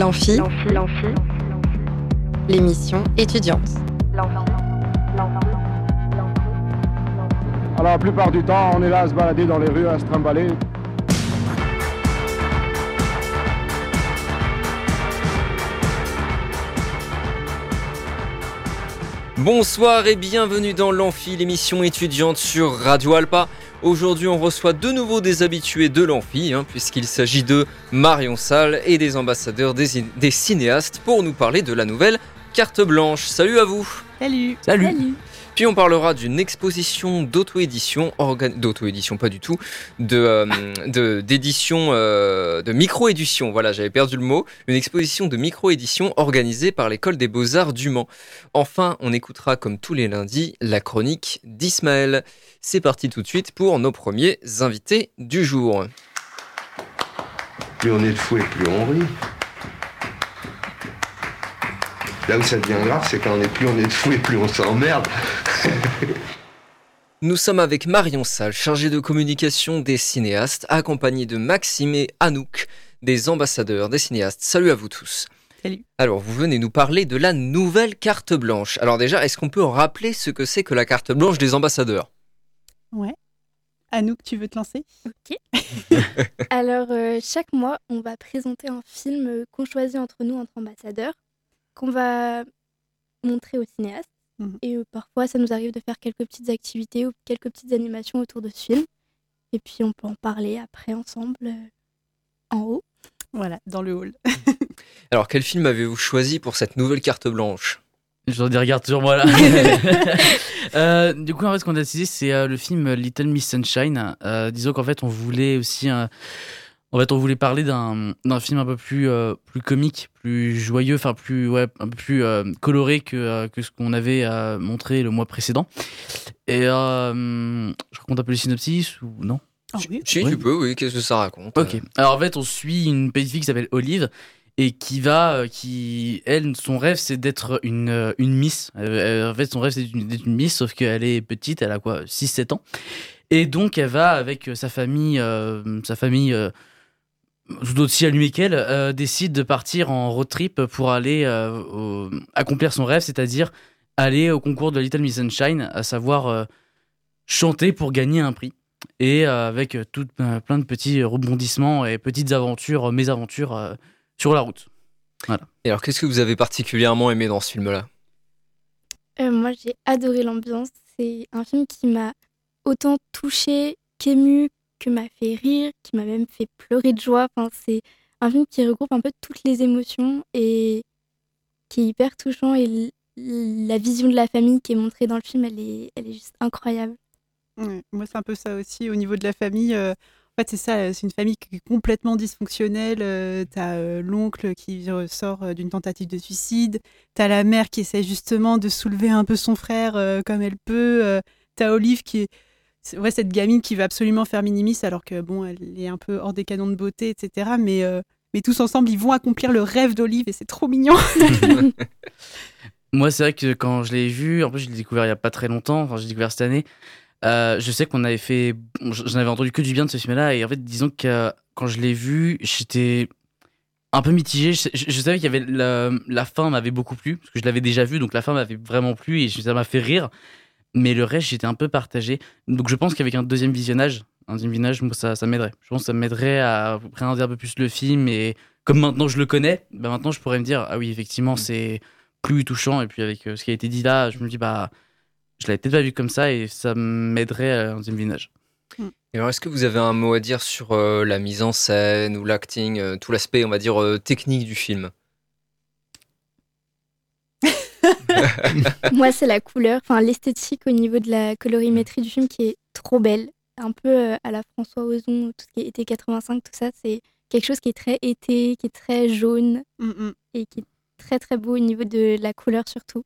L'amphi, l'émission étudiante. Alors la plupart du temps, on est là à se balader dans les rues, à se trimballer. Bonsoir et bienvenue dans l'Amphi, l'émission étudiante sur Radio Alpa. Aujourd'hui, on reçoit de nouveau des habitués de l'Amphi, hein, puisqu'il s'agit de Marion Salle et des ambassadeurs des, des cinéastes pour nous parler de la nouvelle carte blanche. Salut à vous. Salut. Salut, Puis on parlera d'une exposition d'auto-édition, d'auto-édition pas du tout, de, euh, d'édition, euh, de micro-édition, voilà j'avais perdu le mot, une exposition de micro-édition organisée par l'école des beaux-arts du Mans. Enfin, on écoutera comme tous les lundis la chronique d'Ismaël. C'est parti tout de suite pour nos premiers invités du jour. Plus on est de fou et plus on rit. Là où ça devient grave, c'est quand on est plus on est de fou et plus on s'emmerde. Nous sommes avec Marion Salle, chargée de communication des cinéastes, accompagnée de Maxime et Anouk, des ambassadeurs des cinéastes. Salut à vous tous. Salut. Alors, vous venez nous parler de la nouvelle carte blanche. Alors déjà, est-ce qu'on peut rappeler ce que c'est que la carte blanche des ambassadeurs? Ouais. Anouk, tu veux te lancer? Ok. Alors, euh, chaque mois, on va présenter un film euh, qu'on choisit entre nous, entre ambassadeurs, qu'on va montrer aux cinéastes. Mhm. Et euh, parfois, ça nous arrive de faire quelques petites activités ou quelques petites animations autour de ce film. Et puis, on peut en parler après ensemble euh, en haut. Voilà, dans le hall. Alors, quel film avez-vous choisi pour cette nouvelle carte blanche? Je dis regarde sur moi là. Euh, du coup, en fait, ce qu'on a décidé, c'est euh, le film Little Miss Sunshine. Euh, disons qu'en fait, on voulait aussi, euh, en fait, on voulait parler d'un d'un film un peu plus euh, plus comique, plus joyeux, enfin plus ouais, un peu plus euh, coloré que euh, que ce qu'on avait euh, montré le mois précédent. Et euh, je raconte un peu le synopsis ou non? Ah oui. Si, Oui. tu peux, oui, qu'est-ce que ça raconte? Ok. Alors en fait, on suit une petite fille qui s'appelle Olive et qui va, qui, elle, son rêve, c'est d'être une, une Miss. En fait, son rêve, c'est d'être une, Miss, sauf qu'elle est petite, elle a quoi, 6-7 ans. Et donc, elle va avec sa famille, euh, sa famille, euh, tout aussi allumée qu'elle, euh, décide de partir en road trip pour aller euh, au- accomplir son rêve, c'est-à-dire aller au concours de Little Miss Sunshine, à savoir euh, chanter pour gagner un prix et euh, avec tout, euh, plein de petits rebondissements et petites aventures, mésaventures euh, sur la route. Et alors, qu'est-ce que vous avez particulièrement aimé dans ce film-là? Euh, moi, j'ai adoré l'ambiance. C'est un film qui m'a autant touchée qu'émue, que m'a fait rire, qui m'a même fait pleurer de joie. Enfin, c'est un film qui regroupe un peu toutes les émotions et qui est hyper touchant. Et la vision de la famille qui est montrée dans le film, elle est, elle est juste incroyable. Moi, c'est un peu ça aussi. Au niveau de la famille, euh, c'est ça. C'est une famille qui est complètement dysfonctionnelle. Euh, T'as euh, l'oncle qui ressort euh, d'une tentative de suicide. T'as la mère qui essaie justement de soulever un peu son frère comme elle peut. T'as Olive qui est ouais, cette gamine qui va absolument faire minimis alors que bon, elle est un peu hors des canons de beauté, etc. Mais euh, mais tous ensemble, ils vont accomplir le rêve d'Olive et c'est trop mignon. Moi, c'est vrai que quand je l'ai vu, en plus, je l'ai découvert il y a pas très longtemps, enfin, j'ai découvert cette année. euh, je sais qu'on avait fait. J'en avais entendu que du bien de ce film-là, et en fait, disons que euh, quand je l'ai vu, j'étais un peu mitigé. Je, je- je savais qu'il y avait. La, la fin m'avait beaucoup plu, parce que je l'avais déjà vu, donc la fin m'avait vraiment plu, et ça m'a fait rire. Mais le reste, j'étais un peu partagé. Donc je pense qu'avec un deuxième visionnage, un deuxième visionnage, moi, ça, ça m'aiderait. Je pense que ça m'aiderait à appréhender un peu plus le film, et comme maintenant je le connais, bah maintenant je pourrais me dire, ah oui, effectivement, c'est plus touchant. Et puis avec euh, ce qui a été dit là, je me dis, bah, je l'avais peut-être pas vu comme ça et ça m'aiderait à un deuxième visionnage. Et alors, est-ce que vous avez un mot à dire sur euh, la mise en scène ou l'acting, euh, tout l'aspect, on va dire, euh, technique du film? Moi, c'est la couleur, enfin l'esthétique au niveau de la colorimétrie du film qui est trop belle. Un peu euh, à la François Ozon, tout ce qui est été 85, tout ça, c'est quelque chose qui est très été, qui est très jaune Mm, mm. et qui est très très beau au niveau de la couleur surtout.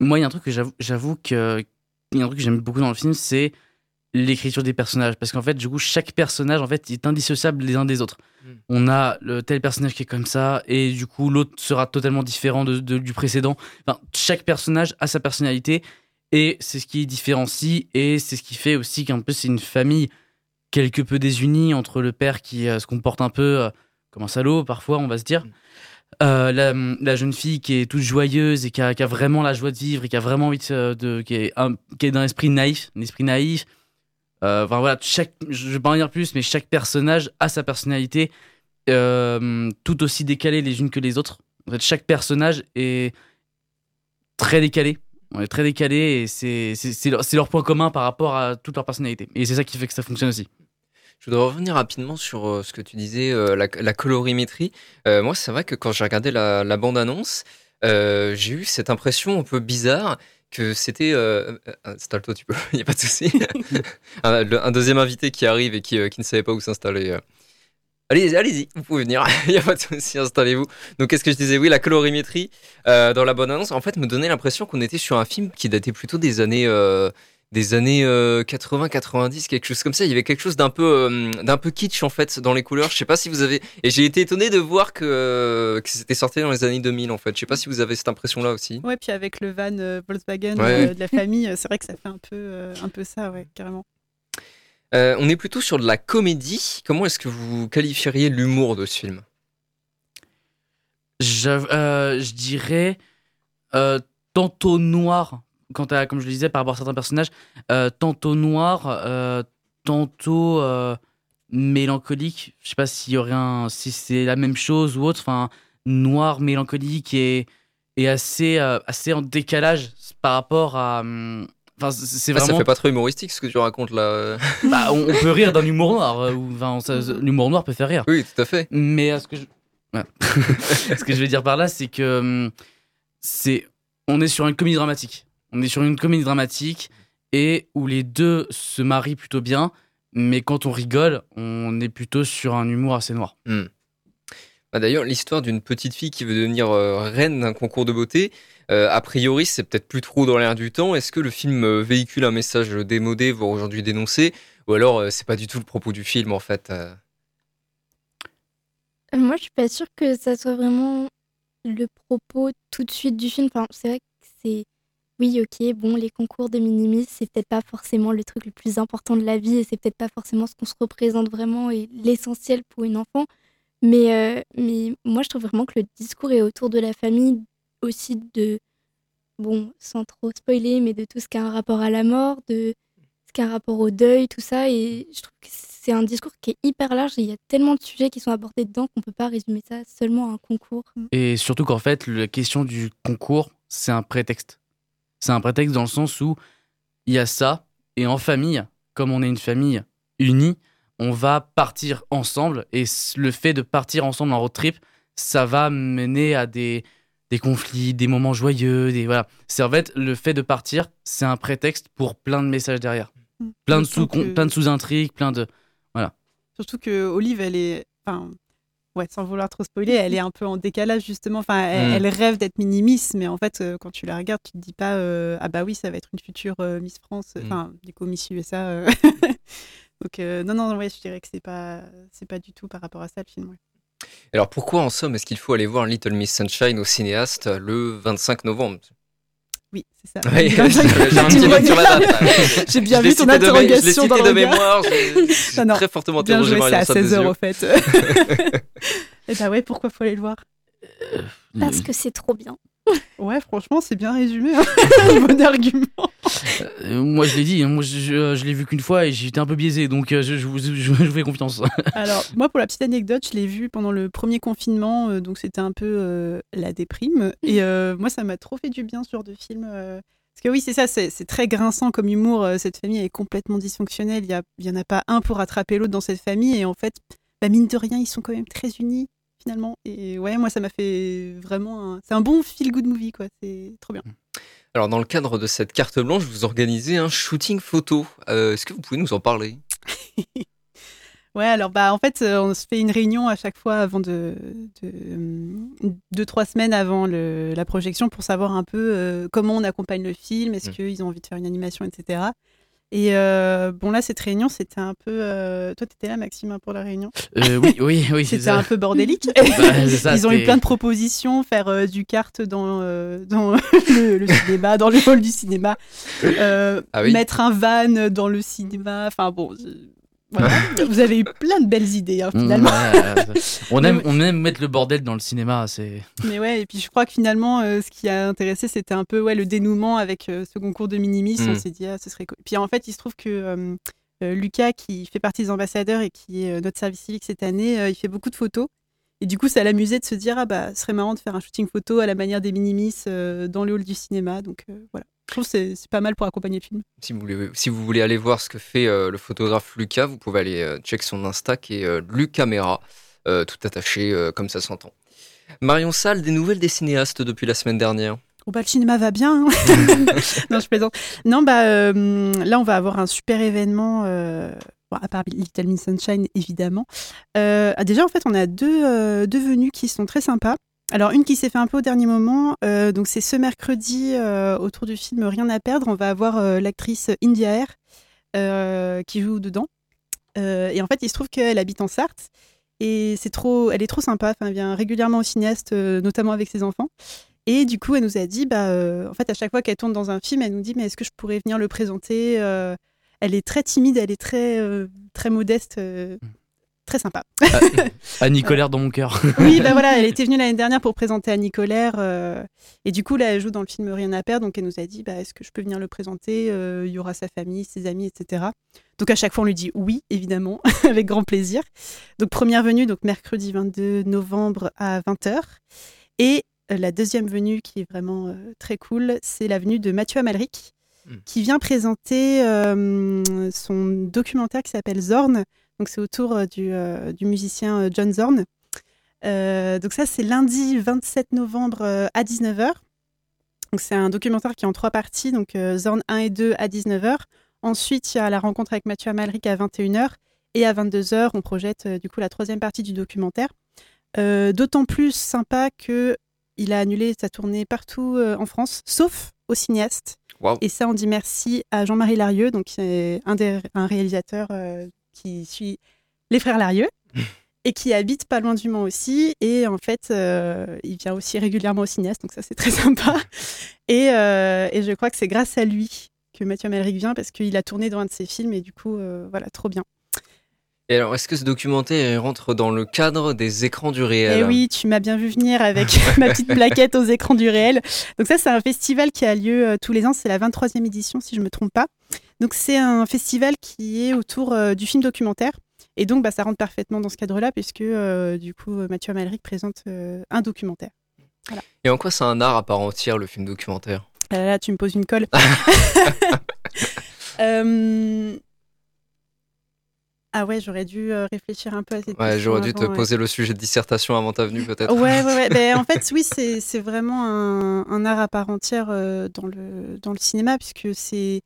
Moi, il y a un truc que j'avoue, j'avoue que il y a un truc que j'aime beaucoup dans le film, c'est l'écriture des personnages. Parce qu'en fait, du coup, chaque personnage en fait est indissociable les uns des autres. Mm. On a le tel personnage qui est comme ça, et du coup, l'autre sera totalement différent de, de- du précédent. Enfin, chaque personnage a sa personnalité, et c'est ce qui différencie, et c'est ce qui fait aussi qu'un peu c'est une famille quelque peu désunie entre le père qui euh, se comporte un peu euh, comme un salaud, parfois, on va se dire. euh, la, la jeune fille qui est toute joyeuse et qui a, qui a vraiment la joie de vivre et qui a vraiment envie de, qui est, un- qui est d'un esprit naïf, un esprit naïf. Euh, Enfin voilà, chaque, je vais pas en dire plus, mais chaque personnage a sa personnalité, euh, tout aussi décalée les unes que les autres. Chaque personnage est très décalé. Très décalé et c'est leur, point commun par rapport à toute leur personnalité. Et c'est ça qui fait que ça fonctionne aussi. Je voudrais revenir rapidement sur euh, ce que tu disais, la, colorimétrie. Moi, c'est vrai que quand j'ai regardé la, bande-annonce, j'ai eu cette impression un peu bizarre c'était... Euh, euh, Installe-toi, tu peux, il n'y a pas de souci. un, deuxième invité qui arrive et qui, euh, ne savait pas où s'installer. euh. Allez, allez-y, vous pouvez venir, il n'y a pas de souci, installez-vous. Donc, qu'est-ce que je disais? Oui, la colorimétrie euh, dans la bande-annonce, en fait, me donnait l'impression qu'on était sur un film qui datait plutôt des années... euh, des années 80-90, quelque chose comme ça. Il y avait quelque chose d'un peu, euh, d'un peu kitsch en fait dans les couleurs. Je sais pas si vous avez. Et j'ai été étonné de voir que, euh, que c'était sorti dans les années 2000 en fait. Je sais pas si vous avez cette impression-là aussi. Ouais, puis avec le van euh, Volkswagen Ouais. euh, de la famille, euh, c'est vrai que ça fait un peu, euh, un peu ça, ouais, carrément. Euh, on est plutôt sur de la comédie. Comment est-ce que vous qualifieriez l'humour de ce film? Je, euh, je dirais euh, tantôt noir, quant à, comme je le disais par rapport à certains personnages, euh, tantôt noir, euh, tantôt euh, mélancolique. Je sais pas s'il y aurait un, si c'est la même chose ou autre. Enfin, noir, mélancolique et, et assez, assez en décalage par rapport à. hum, Enfin, c'est- c'est Ah, Ça vraiment. fait pas trop humoristique ce que tu racontes là. Bah, on, on peut rire d'un humour noir. euh, enfin, L'humour noir peut faire rire. Oui, tout à fait. Mais euh, ce que je, Ouais. ce que je vais dire par là, c'est que hum, c'est, on est sur une comédie dramatique. On est sur une comédie dramatique et où les deux se marient plutôt bien, mais quand on rigole, on est plutôt sur un humour assez noir. Bah, D'ailleurs, l'histoire d'une petite fille qui veut devenir euh, reine d'un concours de beauté, euh, a priori, c'est peut-être plus trop dans l'air du temps. Est-ce que le film euh, véhicule un message démodé, voire aujourd'hui dénoncé, ou alors euh, c'est pas du tout le propos du film en fait Moi, je suis pas sûre que ça soit vraiment le propos tout de suite du film. Enfin, c'est vrai que c'est. Oui, ok, bon, les concours de minimis, c'est peut-être pas forcément le truc le plus important de la vie et c'est peut-être pas forcément ce qu'on se représente vraiment et l'essentiel pour une enfant. Mais, euh, mais moi, je trouve vraiment que le discours est autour de la famille, aussi de. Bon, sans trop spoiler, mais de tout ce qui a un rapport à la mort, de ce qui a un rapport au deuil, tout ça. Et je trouve que c'est un discours qui est hyper large et il y a tellement de sujets qui sont abordés dedans qu'on peut pas résumer ça seulement à un concours. Et surtout qu'en fait, la question du concours, c'est un prétexte. C'est un prétexte dans le sens où il y a ça, et en famille, comme on est une famille unie, on va partir ensemble, et le fait de partir ensemble en road trip, ça va mener à des, des conflits, des moments joyeux, des voilà. C'est en fait le fait de partir, c'est un prétexte pour plein de messages derrière, plein de sous, que- plein de sous intrigues, plein de Surtout que Olive, elle est. Enfin, ouais, sans vouloir trop spoiler, elle est un peu en décalage, justement. Enfin, elle, Mm. elle rêve d'être minimis, mais en fait, euh, quand tu la regardes, tu te dis pas euh, Ah bah oui, ça va être une future euh, Miss France, Mm. enfin, du coup, Miss USA. Donc, non, non, ouais, je dirais que c'est pas, c'est pas du tout par rapport à ça le film. ouais. Alors pourquoi en somme est-ce qu'il faut aller voir Little Miss Sunshine au cinéaste le 25 novembre? Oui, c'est ça. Oui, j'ai un Tu petit me doute sur la regardes. date. là. J'ai bien Je vu ton interrogation Je dans l'ai le cité de mémoire, j'ai non. très fortement Bien interrogé joué, c'est à Marion Salle 16 des heures yeux. au fait. Et bah ouais, pourquoi faut aller le voir? Parce que c'est trop bien. Ouais, franchement, c'est bien résumé. hein. bon argument. Euh, moi, je l'ai dit, hein, moi, je, je- je l'ai vu qu'une fois et j'étais un peu biaisé, donc euh, je, je vous, fais confiance. Alors, moi, pour la petite anecdote, je l'ai vu pendant le premier confinement, euh, donc c'était un peu euh, la déprime. Et moi, ça m'a trop fait du bien ce genre de film. parce que oui, c'est ça, c'est très grinçant comme humour. cette famille est complètement dysfonctionnelle. Il n'y en a pas un pour rattraper l'autre dans cette famille. Et en fait, bah, mine de rien, ils sont quand même très unis, finalement. Et ouais, moi, ça m'a fait vraiment un... C'est un bon feel-good movie, quoi. C'est trop bien. Alors dans le cadre de cette carte blanche, vous organisez un shooting photo. Euh, Est-ce que vous pouvez nous en parler? Ouais, alors bah en fait, euh, on se fait une réunion à chaque fois avant de, de euh, deux trois semaines avant le- la projection pour savoir un peu euh, comment on accompagne le film, est-ce Mm. qu'ils ont envie de faire une animation, etc. Et euh, bon là, cette réunion, c'était un peu. euh, Toi, t'étais là, Maxime, hein, pour la réunion. Euh, oui, oui, oui, C'était un peu bordélique. ça, Ils ont eu plein de propositions, faire du kart dans, dans le, le cinéma, dans le hall du cinéma, Ah oui. mettre un van dans le cinéma. Enfin bon, Voilà. Vous avez eu plein de belles idées hein, finalement. Ouais, on, aime, on aime mettre le bordel dans le cinéma. C'est Mais ouais, et puis je crois que finalement, euh, ce qui a intéressé, c'était un peu ouais, le dénouement avec euh, ce concours de Minimis. On Mm. s'est dit, ah, ce serait cool. Puis en fait, il se trouve que euh, euh, Lucas, qui fait partie des ambassadeurs et qui est notre service civique cette année, il fait beaucoup de photos. Et du coup, ça l'amusait de se dire, ah bah, ce serait marrant de faire un shooting photo à la manière des Minimis euh, dans le hall du cinéma. Donc euh, voilà. Je trouve que c'est c'est pas mal pour accompagner le film. Si vous voulez, si vous voulez aller voir ce que fait euh, le photographe Lucas, vous pouvez aller euh, check son Insta qui est euh, Lucamera, euh, tout attaché comme ça s'entend. Marion Salle, des nouvelles des cinéastes depuis la semaine dernière? Oh bah, le cinéma va bien. hein. non, je plaisante. Non, bah, là, on va avoir un super événement, à part Little Miss Sunshine, évidemment. Euh, ah, déjà, en fait, on a deux, euh, deux venues qui sont très sympas. Alors, une qui s'est fait un peu au dernier moment, euh, donc c'est ce mercredi euh, autour du film Rien à perdre. On va avoir euh, l'actrice India Air qui joue dedans. Et en fait, il se trouve qu'elle habite en Sarthe. Et c'est trop, elle est trop sympa. Elle vient régulièrement au cinéaste, notamment avec ses enfants. Et du coup, elle nous a dit, bah, en fait, à chaque fois qu'elle tourne dans un film, elle nous dit, mais est-ce que je pourrais venir le présenter Elle est très timide, elle est très, très modeste, euh, très sympa. Annie Colère dans mon cœur. Oui, bah voilà, elle était venue l'année dernière pour présenter Annie Colère. euh, et du coup, là, elle joue dans le film Rien à perdre. Donc, elle nous a dit, bah, est-ce que je peux venir le présenter Euh, Il y aura sa famille, ses amis, etc. Donc, à chaque fois, on lui dit oui, évidemment, avec grand plaisir. Donc, première venue, donc mercredi 22 novembre à 20h. Et euh, la deuxième venue, qui est vraiment très cool, c'est la venue de Mathieu Amalric, Mm. qui vient présenter son documentaire qui s'appelle Zorn. Donc, c'est autour euh, du, euh, du musicien euh, John Zorn. Donc ça, c'est lundi 27 novembre à 19h. Donc c'est un documentaire qui est en trois parties, donc Zorn 1 et 2 à 19h. Ensuite, il y a la rencontre avec Mathieu Amalric à 21h. Et à 22h, on projette du coup la troisième partie du documentaire. Euh, D'autant plus sympa que il a annulé sa tournée partout euh, en France, sauf au cinéaste. Et ça, on dit merci à Jean-Marie Larieux, donc c'est un, des, un réalisateur euh, qui suit les frères Larieux et qui habite pas loin du Mans aussi. Et en fait, euh, il vient aussi régulièrement au cinéaste, donc ça c'est très sympa. Et, euh, et je crois que c'est grâce à lui que Mathieu Amalric vient parce qu'il a tourné dans un de ses films et du coup, euh, voilà, trop bien. Et alors, est-ce que ce documentaire rentre dans le cadre des écrans du réel? Eh oui, tu m'as bien vu venir avec ma petite plaquette aux écrans du réel. Donc ça, c'est un festival qui a lieu tous les ans. C'est la 23e édition, si je me trompe pas. Donc c'est un festival qui est autour euh, du film documentaire. Et donc, bah, ça rentre parfaitement dans ce cadre-là, puisque euh, du coup, euh, Mathieu Amalric présente un documentaire. Et en quoi c'est un art à part entière, le film documentaire? Ah là, là, tu me poses une colle. Euh, Ah ouais, j'aurais dû réfléchir un peu à cette Ouais, question j'aurais dû te ouais. poser le sujet de dissertation avant ta venue, peut-être. Ouais, ouais, ouais. Ben, en fait, oui, c'est c'est vraiment un, un art à part entière euh, dans, le, dans le cinéma, puisque c'est.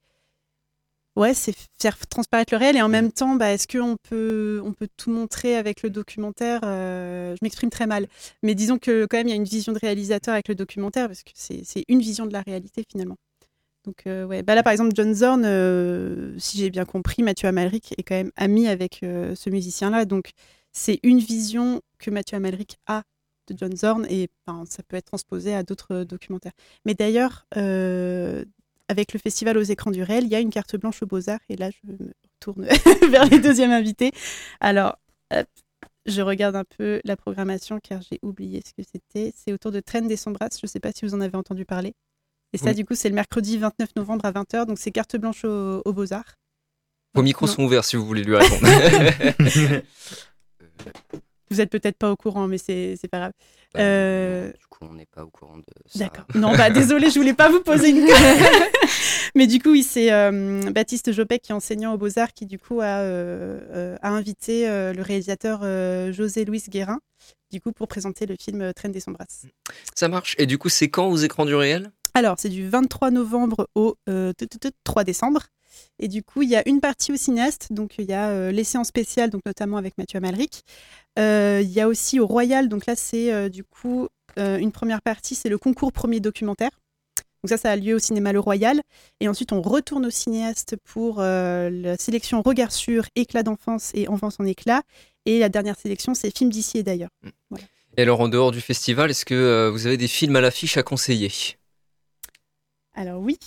Ouais, c'est faire transparaître le réel et en même temps, bah, est-ce qu'on peut, on peut tout montrer avec le documentaire? Euh, Je m'exprime très mal. Mais disons que quand même, il y a une vision de réalisateur avec le documentaire, parce que c'est une vision de la réalité finalement. Donc, euh, ouais. bah là, par exemple, John Zorn, euh, si j'ai bien compris, Mathieu Amalric est quand même ami avec ce musicien-là. Donc, c'est une vision que Mathieu Amalric a de John Zorn et ça peut être transposé à d'autres documentaires. Mais d'ailleurs, avec le festival aux écrans du réel, il y a une carte blanche aux Beaux-Arts et là, je me retourne vers les deuxièmes invités. Alors, hop, je regarde un peu la programmation car j'ai oublié ce que c'était. C'est autour de Train des Sombras. Je ne sais pas si vous en avez entendu parler. Et ça, Oui. du coup, c'est le mercredi 29 novembre à 20h. Donc, c'est carte blanche aux, aux Beaux-Arts. Vos micros Non. sont ouverts si vous voulez lui répondre. Vous êtes peut-être pas au courant, mais c'est c'est pas grave. Euh, Du coup, on n'est pas au courant de ça. D'accord. Non, bah désolé, je voulais pas vous poser une colle. Mais du coup, oui, c'est euh, Baptiste Jopek qui est enseignant aux Beaux-Arts qui du coup a, euh, a invité euh, le réalisateur euh, José Luis Guérin du coup pour présenter le film Train des Sombras. Ça marche. Et du coup, c'est quand aux écrans du réel? Alors, c'est du 23 novembre au euh, tut, tut, tut, 3 décembre. Et du coup, il y a une partie au cinéaste, donc il y a euh, les séances spéciales, donc notamment avec Mathieu Amalric. Euh, Il y a aussi au Royal, donc là c'est euh, du coup une première partie, c'est le concours premier documentaire. Donc ça, ça a lieu au cinéma Le Royal. Et ensuite, on retourne au cinéaste pour la sélection Regard sur, Éclat d'enfance et Enfance en éclat. Et la dernière sélection, c'est Film d'ici et d'ailleurs. Et alors, en dehors du festival, est-ce que vous avez des films à l'affiche à conseiller? Alors oui,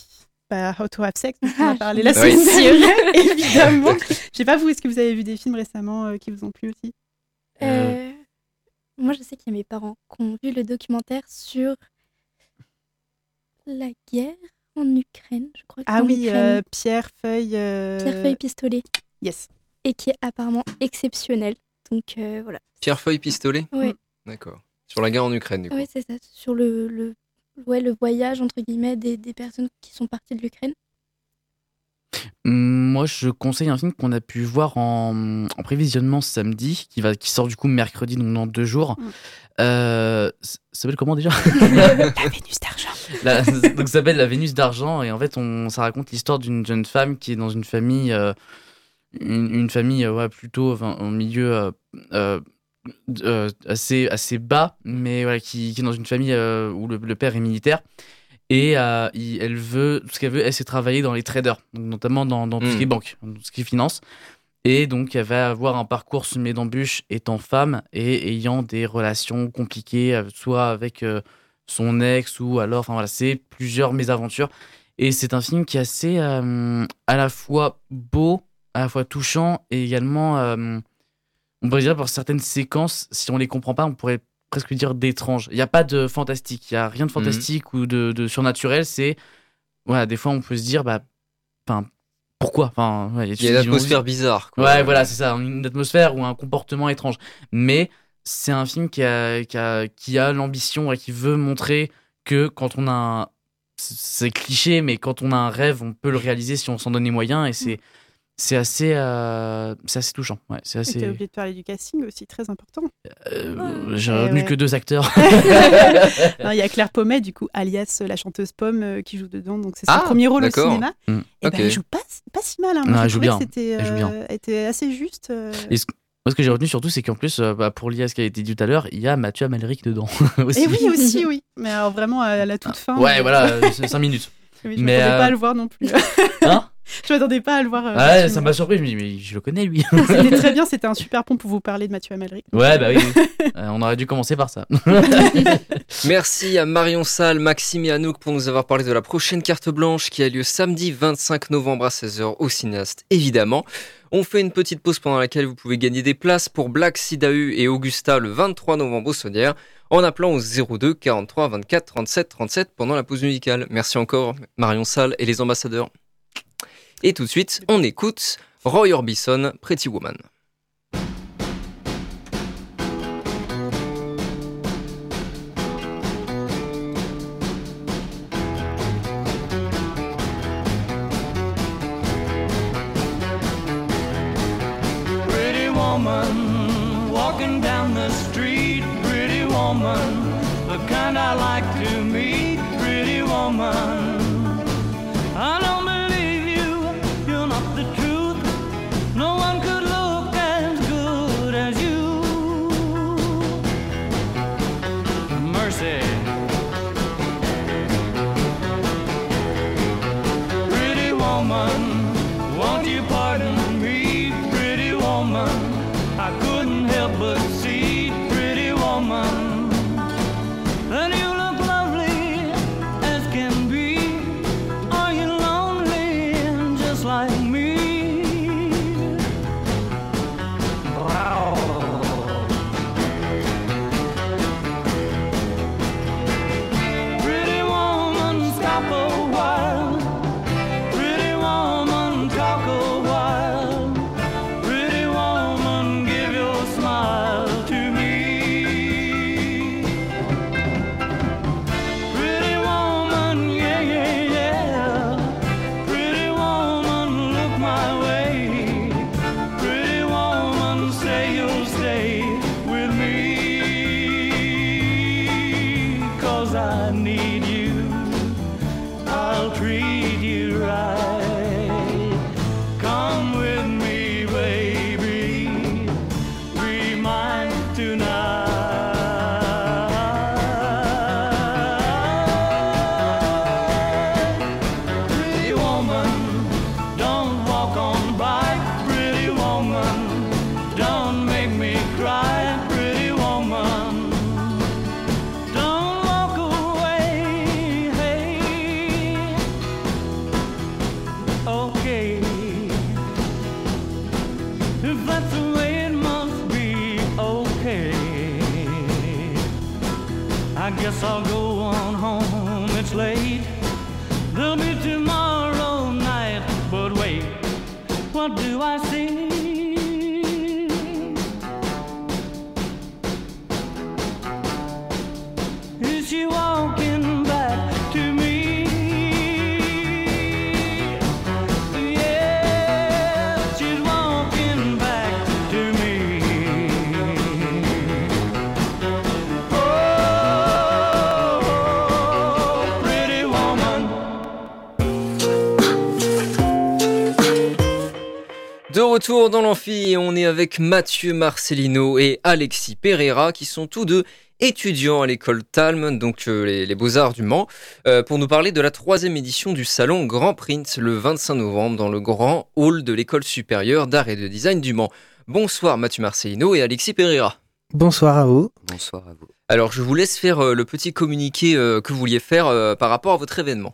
bah, How to Have Sex, dont on a Ah, parlé la Oui. semaine dernière, évidemment. Je sais pas vous, est-ce que vous avez vu des films récemment euh, qui vous ont plu aussi? Euh, moi, je sais qu'il y a mes parents qui ont vu le documentaire sur la guerre en Ukraine, je crois. Ah oui, euh, Pierre Feuille. euh, Pierre Feuille Pistolet, Yes. et qui est apparemment exceptionnel. Donc euh, voilà. Pierre Feuille Pistolet? Ouais. D'accord. Sur la guerre en Ukraine, du coup. Oui, c'est ça. Sur le, le, ouais, le voyage, entre guillemets, des, des personnes qui sont parties de l'Ukraine. Moi, je conseille un film qu'on a pu voir en, en prévisionnement samedi, qui, va, qui sort du coup mercredi, donc dans deux jours. Mm. Euh, ça s'appelle comment déjà? La Vénus d'argent. Donc ça s'appelle La Vénus d'argent et en fait on, ça raconte l'histoire d'une jeune femme qui est dans une famille euh, une, une famille ouais, plutôt enfin, au milieu euh, euh, assez assez bas mais voilà, qui, qui est dans une famille euh, où le, le père est militaire. Et euh, il- elle veut ce qu'elle veut elle c'est travailler dans les traders donc notamment dans, dans tout ce qui est Mm. banque dans tout ce qui est finance. Et donc elle va avoir un parcours semé d'embûches étant femme et ayant des relations compliquées euh, soit avec son ex ou alors enfin voilà c'est plusieurs mésaventures. Et c'est un film qui est assez à la fois beau à la fois touchant et également on pourrait dire par certaines séquences si on les comprend pas on pourrait presque dire d'étrange il n'y a pas de fantastique il y a rien de fantastique ou de, de surnaturel c'est voilà des fois on peut se dire bah pourquoi? Enfin ouais, Il y a une atmosphère bizarre. Quoi. Ouais, voilà, c'est ça, une atmosphère ou un comportement étrange. Mais c'est un film qui a, qui a, qui a l'ambition et qui veut montrer que quand on a un. C'est cliché, mais quand on a un rêve, on peut le réaliser si on s'en donne les moyens et c'est. C'est assez, euh, c'est assez touchant. Ouais, c'est Et assez. oublié de parler du casting aussi, très important. euh, J'ai Ouais, retenu ouais. que deux acteurs. Il y a Claire Pommet, du coup, alias la chanteuse Pomme, euh, qui joue dedans. Donc c'est son Ah, premier rôle au cinéma. Mm. Et Ok. ben, elle joue pas, pas si mal. Hein. Non, elle joue bien. que C'était, Elle joue bien. elle était assez juste. euh. Et ce- Moi, ce que j'ai retenu surtout, c'est qu'en plus, euh, bah, pour lier à ce qui a été dit tout à l'heure, il y a Mathieu Amalric dedans. aussi. Et oui, aussi, oui. Mais alors vraiment à la toute fin. Ouais, voilà, 5 minutes. oui, je Mais, m'attendais pas euh, le voir non plus. Hein? Je m'attendais pas à le voir. euh, Ouais, Mathieu. ça m'a surpris. Je me dis, mais je le connais lui. C'était très bien, c'était un super pont pour vous parler de Mathieu Amalric. Ouais, bah oui. oui. Euh, on aurait dû commencer par ça. Merci à Marion Salle, Maxime et Anouk pour nous avoir parlé de la prochaine carte blanche qui a lieu samedi 25 novembre à 16h au cinéaste, évidemment. On fait une petite pause pendant laquelle vous pouveu gagner des places pour Black Sidahu et Augusta le 23 novembre au Sonnière en appelant au 02 43 24 37 37 pendant la pause musicale. Merci encore Marion Salle et les ambassadeurs. Et tout de suite, on écoute Roy Orbison, Pretty Woman. say. If That's the way it must be okay. I guess I'll go on home, it's late. There'll be tomorrow night, but wait, what do I see? Retour dans l'amphi, on est avec Mathieu Marcelino et Alexis Pereira qui sont tous deux étudiants à l'école Talm, donc euh, les, les Beaux-Arts du Mans, euh, pour nous parler de la troisième édition du salon Grand Print le 25 novembre dans le grand hall de l'école supérieure d'art et de design du Mans. Bonsoir Mathieu Marcelino et Alexis Pereira. Bonsoir à vous. Bonsoir à vous. Alors je vous laisse faire euh, le petit communiqué euh, que vous vouliez faire euh, par rapport à votre événement.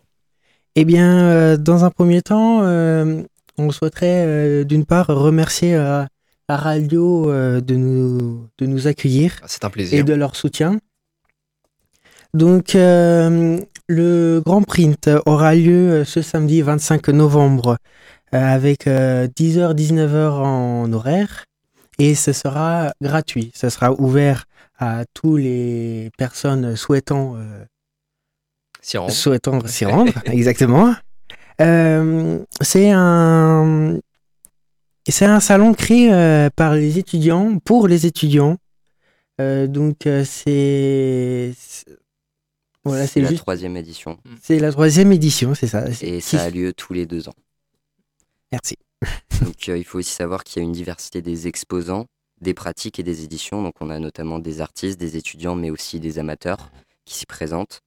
Eh bien, euh, dans un premier temps, euh, on souhaiterait euh, d'une part remercier euh, la radio euh, de, nous, de nous accueillir Ah, C'est un plaisir. et de leur soutien. Donc, euh, le Grand Print aura lieu ce samedi 25 novembre euh, avec 10h, 19h en horaire et ce sera gratuit. Ce sera ouvert à tous les personnes souhaitant S'y rendre. souhaitant s'y rendre, exactement. Euh, c'est un c'est un salon créé euh, par les étudiants pour les étudiants. Euh, donc euh, c'est voilà c'est la juste troisième édition. c'est la troisième édition c'est ça. Et ça a lieu tous les deux ans. Merci. Donc euh, il faut aussi savoir qu'il y a une diversité des exposants, des pratiques et des éditions. Donc on a notamment des artistes, des étudiants, mais aussi des amateurs qui s'y présentent.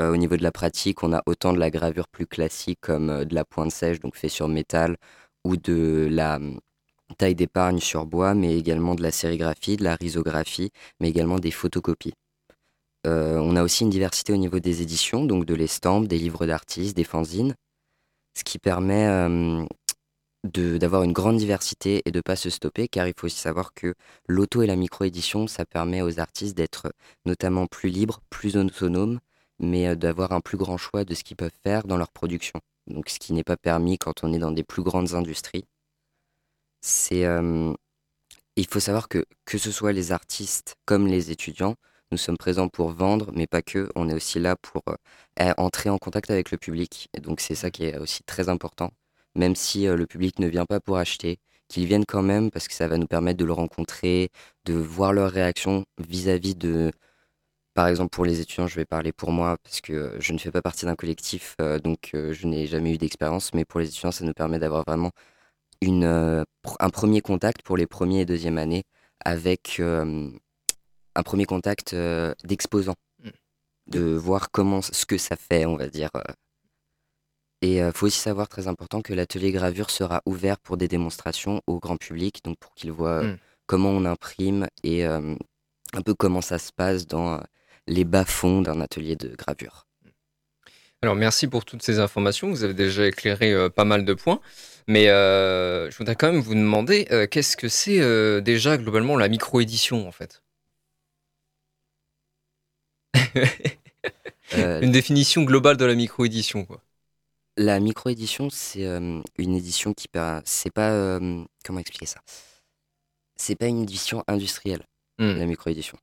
Euh, au niveau de la pratique, on a autant de la gravure plus classique comme euh, de la pointe sèche, donc fait sur métal, ou de la hum, taille d'épargne sur bois, mais également de la sérigraphie, de la risographie, mais également des photocopies. Euh, on a aussi une diversité au niveau des éditions, donc de l'estampe, des livres d'artistes, des fanzines, ce qui permet de- d'avoir une grande diversité et de pas se stopper, car il faut aussi savoir que l'auto et la micro-édition, ça permet aux artistes d'être notamment plus libres, plus autonomes, mais euh, d'avoir un plus grand choix de ce qu'ils peuvent faire dans leur production. Donc ce qui n'est pas permis quand on est dans des plus grandes industries. C'est, euh, il faut savoir que que ce soit les artistes comme les étudiants, nous sommes présents pour vendre, mais pas que. On est aussi là pour euh, entrer en contact avec le public. Donc c'est ça qui est aussi très important même si le public ne vient pas pour acheter, qu'ils viennent quand même parce que ça va nous permettre de le rencontrer, de voir leur réaction vis-à-vis de... Par exemple, pour les étudiants, je vais parler pour moi parce que je ne fais pas partie d'un collectif, euh, donc euh, je n'ai jamais eu d'expérience, mais pour les étudiants, ça nous permet d'avoir vraiment une, euh, un premier contact pour les premiers et deuxième années avec un premier contact d'exposant, Mm. de voir comment ce que ça fait, on va dire. et il faut aussi savoir, très important, que l'atelier gravure sera ouvert pour des démonstrations au grand public, donc pour qu'ils voient euh, Mm. comment on imprime et un peu comment ça se passe dans les bas-fonds d'un atelier de gravure. Alors merci pour toutes ces informations, vous avez déjà éclairé euh, pas mal de points, mais euh, je voudrais quand même vous demander euh, qu'est-ce que c'est déjà globalement la micro-édition en fait? Une définition globale de la micro-édition quoi. la micro-édition, c'est une édition qui... C'est pas... comment expliquer ça? C'est pas une édition industrielle, Hmm. la micro-édition.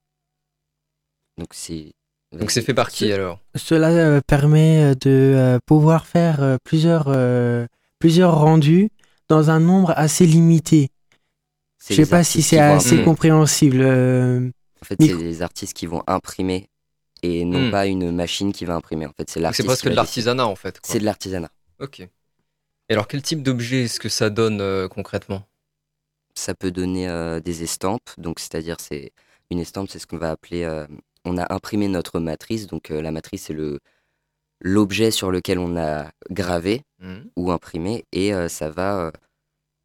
Donc c'est... Donc c'est fait par qui alors Cela euh, permet euh, de euh, pouvoir faire plusieurs euh, plusieurs rendus dans un nombre assez limité. C'est Je sais pas si c'est vont assez compréhensible. euh, En fait, Micro- c'est les artistes qui vont imprimer et non Hmm. pas une machine qui va imprimer. En fait, c'est l'artiste. c'est presque de l'artisanat en fait. C'est de l'artisanat. Ok. Et alors quel type d'objet est-ce que ça donne euh, concrètement? Ça peut donner euh, des estampes. Donc, c'est-à-dire, c'est une estampe, c'est ce qu'on va appeler. On a imprimé notre matrice. Donc, euh, la matrice, c'est le l'objet sur lequel on a gravé Hmm. ou imprimé et euh, ça va euh,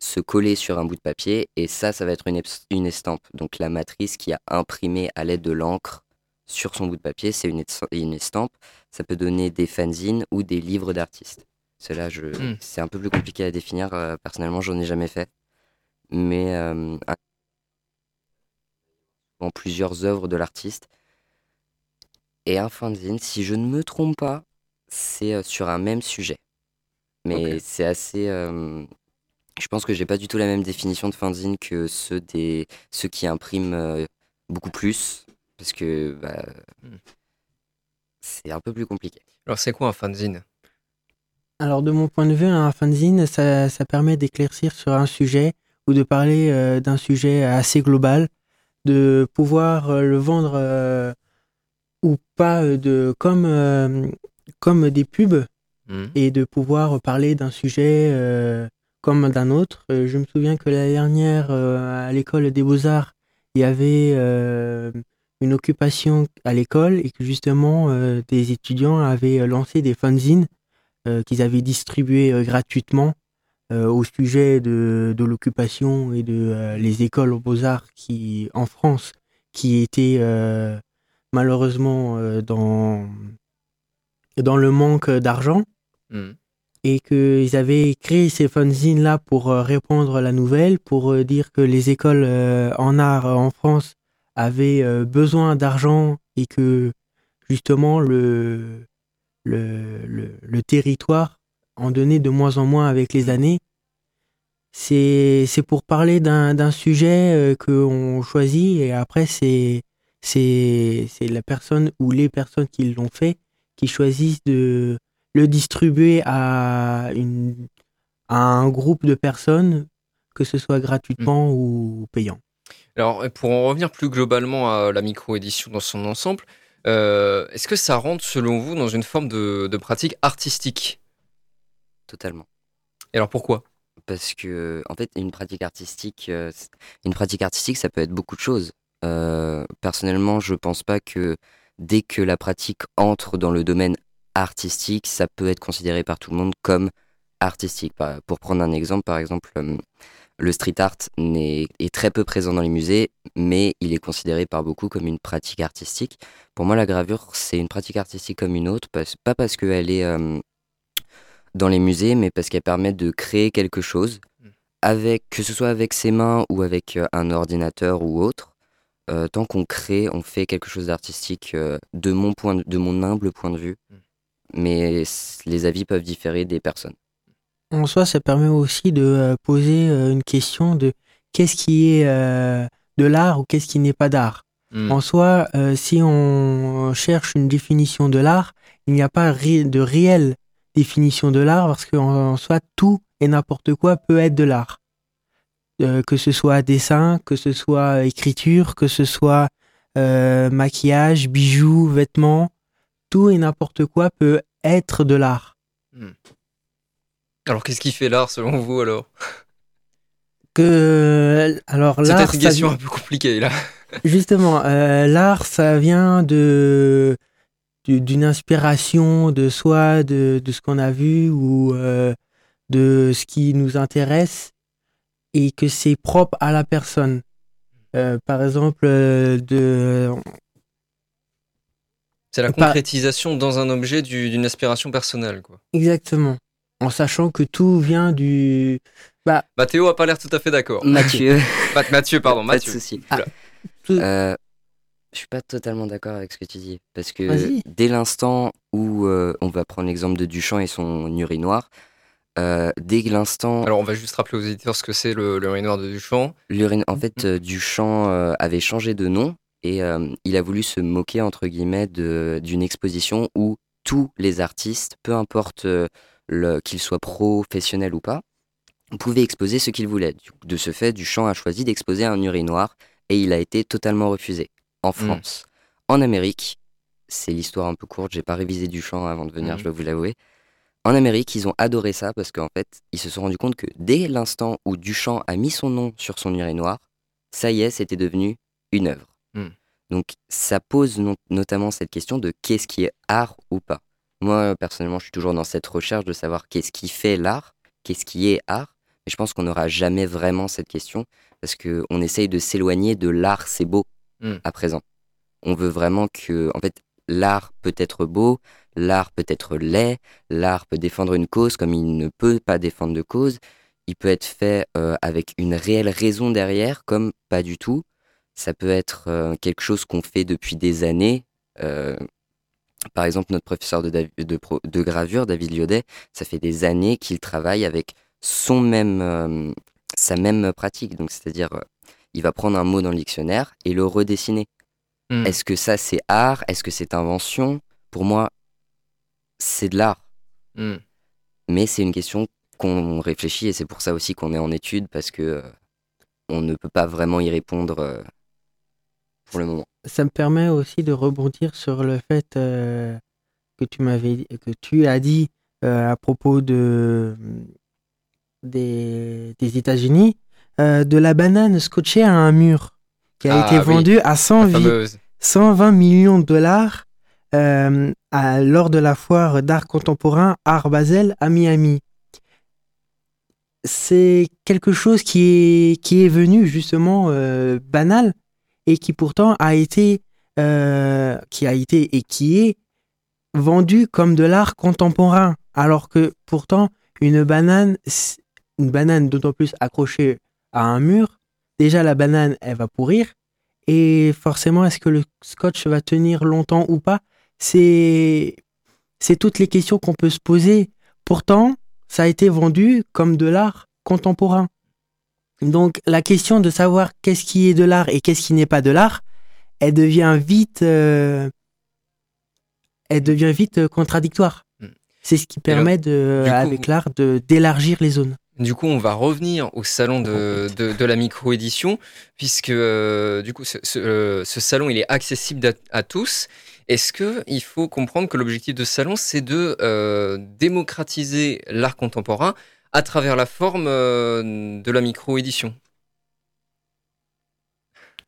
se coller sur un bout de papier et ça, ça va être une, une estampe. Donc la matrice qui a imprimé à l'aide de l'encre sur son bout de papier, c'est une, une estampe. Ça peut donner des fanzines ou des livres d'artistes. Cela, je, Mm. c'est un peu plus compliqué à définir. euh, personnellement, j'en ai jamais fait. Mais en plusieurs œuvres de l'artiste. Et un fanzine, si je ne me trompe pas, c'est euh, sur un même sujet. Mais c'est assez. euh, je pense que j'ai pas du tout la même définition de fanzine que ceux, des, ceux qui impriment euh, beaucoup plus. Parce que bah, Hmm. c'est un peu plus compliqué. Alors, c'est quoi un fanzine? Alors, de mon point de vue, un fanzine, ça, ça permet d'éclaircir sur un sujet ou de parler euh, d'un sujet assez global, de pouvoir euh, le vendre euh, ou pas euh, de, comme, euh, comme des pubs Hmm. et de pouvoir parler d'un sujet euh, comme d'un autre. Je me souviens que l'année dernière, euh, à l'école des beaux-arts, il y avait euh, une occupation à l'école et que justement euh, des étudiants avaient lancé des fanzines euh, qu'ils avaient distribués euh, gratuitement euh, au sujet de, de l'occupation et de euh, les écoles aux beaux-arts qui en France qui étaient euh, malheureusement euh, dans dans le manque d'argent Hmm. et qu'ils avaient créé ces fanzines là pour euh, répandre la nouvelle, pour euh, dire que les écoles en art en France avaient besoin d'argent et que justement le, le, le, le territoire en donnait de moins en moins avec les années. C'est pour parler d'un d'un sujet qu'on choisit et après c'est c'est c'est la personne ou les personnes qui l'ont fait qui choisissent de le distribuer à, une, à un groupe de personnes, que ce soit gratuitement ou payant. Alors, pour en revenir plus globalement à la micro-édition dans son ensemble, euh, est-ce que ça rentre, selon vous, dans une forme de, de pratique artistique? Totalement. Et alors, pourquoi? Parce que, en fait, une pratique artistique, euh, une pratique artistique, ça peut être beaucoup de choses. Euh, personnellement, je pense pas que dès que la pratique entre dans le domaine artistique, ça peut être considéré par tout le monde comme artistique. Pour prendre un exemple, par exemple, euh, le street art est très peu présent dans les musées, mais il est considéré par beaucoup comme une pratique artistique. Pour moi, la gravure, c'est une pratique artistique comme une autre, parce- pas parce qu'elle est euh, dans les musées, mais parce qu'elle permet de créer quelque chose, avec, que ce soit avec ses mains ou avec un ordinateur ou autre. Euh, tant qu'on crée, on fait quelque chose d'artistique euh, de, mon point de, de mon humble point de vue. Mais c- les avis peuvent différer des personnes. En soi, ça permet aussi de euh, poser une question de qu'est-ce qui est euh, de l'art ou qu'est-ce qui n'est pas d'art. Hmm. En soi, si on cherche une définition de l'art, il n'y a pas ré- de réelle définition de l'art parce qu'en en soi, tout et n'importe quoi peut être de l'art. Euh, que ce soit dessin, que ce soit écriture, que ce soit euh, maquillage, bijoux, vêtements, tout et n'importe quoi peut être de l'art. Alors, qu'est-ce qui fait l'art, selon vous, alors? Que alors C'est l'art, peut-être une ça question vient- un peu compliquée, là. Justement, euh, l'art, ça vient de du- d'une inspiration de soi, de, de ce qu'on a vu ou euh, de ce qui nous intéresse et que c'est propre à la personne. Euh, par exemple, euh, de C'est la Pas- concrétisation dans un objet du- d'une aspiration personnelle, quoi. exactement, en sachant que tout vient du bah Mathéo a pas l'air tout à fait d'accord. Mathieu, Ma- Mathieu, pardon, pas de Mathieu. souci. Oula. tout- Euh, je suis pas totalement d'accord avec ce que tu dis. Parce que dès l'instant où euh, on va prendre l'exemple de Duchamp et son urinoir, euh, dès l'instant Alors, on va juste rappeler aux éditeurs ce que c'est le, le urinoir de Duchamp. L'urine, en fait, euh, Duchamp euh, avait changé de nom et il a voulu se moquer, entre guillemets, de- d'une exposition où tous les artistes, peu importe qu'ils soient professionnels ou pas, pouvaient exposer ce qu'ils voulaient. De ce fait, Duchamp a choisi d'exposer un urinoir et il a été totalement refusé en France. En Amérique, c'est l'histoire un peu courte, j'ai pas révisé Duchamp avant de venir, Mhm. je dois vous l'avouer. En Amérique, ils ont adoré ça parce qu'en fait, ils se sont rendus compte que dès l'instant où Duchamp a mis son nom sur son urinoir, ça y est, c'était devenu une œuvre. Hmm. Donc, ça pose no- notamment cette question de qu'est-ce qui est art ou pas. Moi, personnellement, je suis toujours dans cette recherche de savoir qu'est-ce qui fait l'art, qu'est-ce qui est art. Mais je pense qu'on n'aura jamais vraiment cette question parce qu'on essaye de s'éloigner de l'art, c'est beau Hmm. à présent. On veut vraiment que, en fait, l'art peut être beau, l'art peut être laid, l'art peut défendre une cause comme il ne peut pas défendre de cause. Il peut être fait euh, avec une réelle raison derrière, comme pas du tout. Ça peut être euh, quelque chose qu'on fait depuis des années. Euh, par exemple, notre professeur de, gravure, David Liodet, ça fait des années qu'il travaille avec son même, sa même pratique. Donc, c'est-à-dire, il va prendre un mot dans le dictionnaire et le redessiner. Hmm. Est-ce que ça, c'est art? Est-ce que c'est invention? Pour moi, c'est de l'art. Hmm. Mais c'est une question qu'on réfléchit et c'est pour ça aussi qu'on est en étude parce que euh, on ne peut pas vraiment y répondre euh, pour le moment. Ça me permet aussi de rebondir sur le fait euh, que tu m'avais que tu as dit euh, à propos de des, des États-Unis euh, de la banane scotchée à un mur qui a Ah été oui, vendue à 100 La vi- fameuse. 120 millions de dollars euh, à- lors de la foire d'art contemporain Art Basel à Miami. C'est quelque chose qui est, qui est venu justement euh, banal et qui pourtant a été, euh, qui a été et qui est vendu comme de l'art contemporain. Alors que pourtant, une banane, une banane d'autant plus accrochée à un mur, déjà la banane, elle va pourrir. Et forcément, est-ce que le scotch va tenir longtemps ou pas? C'est c'est toutes les questions qu'on peut se poser. Pourtant, ça a été vendu comme de l'art contemporain. Donc la question de savoir qu'est-ce qui est de l'art et qu'est-ce qui n'est pas de l'art, elle devient vite, euh, elle devient vite euh, contradictoire. Mm. C'est ce qui permet de, avec l'art de d'élargir les zones. Du coup, on va revenir au salon de, la micro-édition, puisque euh, du coup, euh, ce salon, il est accessible à, tous. Est-ce qu'il faut comprendre que l'objectif de ce salon, c'est de euh, démocratiser l'art contemporain à travers la forme de la micro-édition?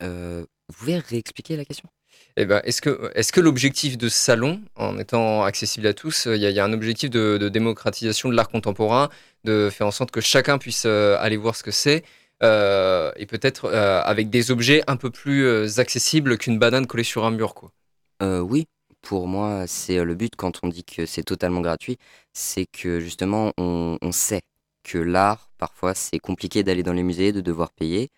Vous pouvez réexpliquer la question? Eh ben, est-ce que, est-ce que l'objectif de ce salon, en étant accessible à tous, il y, a- il y a un objectif de, démocratisation de l'art contemporain, de faire en sorte que chacun puisse euh, aller voir ce que c'est, euh, et peut-être euh, avec des objets un peu plus euh, accessibles qu'une banane collée sur un mur, quoi? Euh, Oui, pour moi, c'est euh, le but quand on dit que c'est totalement gratuit, c'est que justement, on, on sait que l'art, parfois, c'est compliqué d'aller dans les musées, de devoir payer.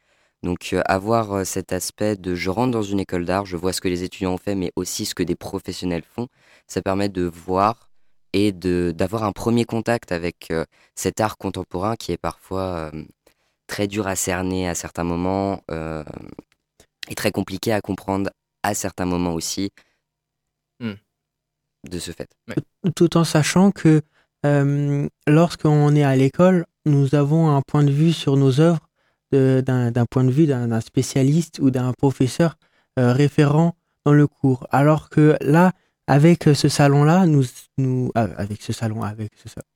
Donc, euh, avoir euh, cet aspect de je rentre dans une école d'art, je vois ce que les étudiants ont fait, mais aussi ce que des professionnels font, ça permet de voir et de d'avoir un premier contact avec euh, cet art contemporain qui est parfois euh, très dur à cerner à certains moments euh, et très compliqué à comprendre à certains moments aussi Hmm. de ce fait. tout en sachant que euh, lorsqu'on est à l'école, nous avons un point de vue sur nos œuvres d'un point de vue d'un spécialiste ou d'un professeur euh, référent dans le cours. Alors que là, avec ce salon-là, nous, ah, avec ce salon, avec ce salon,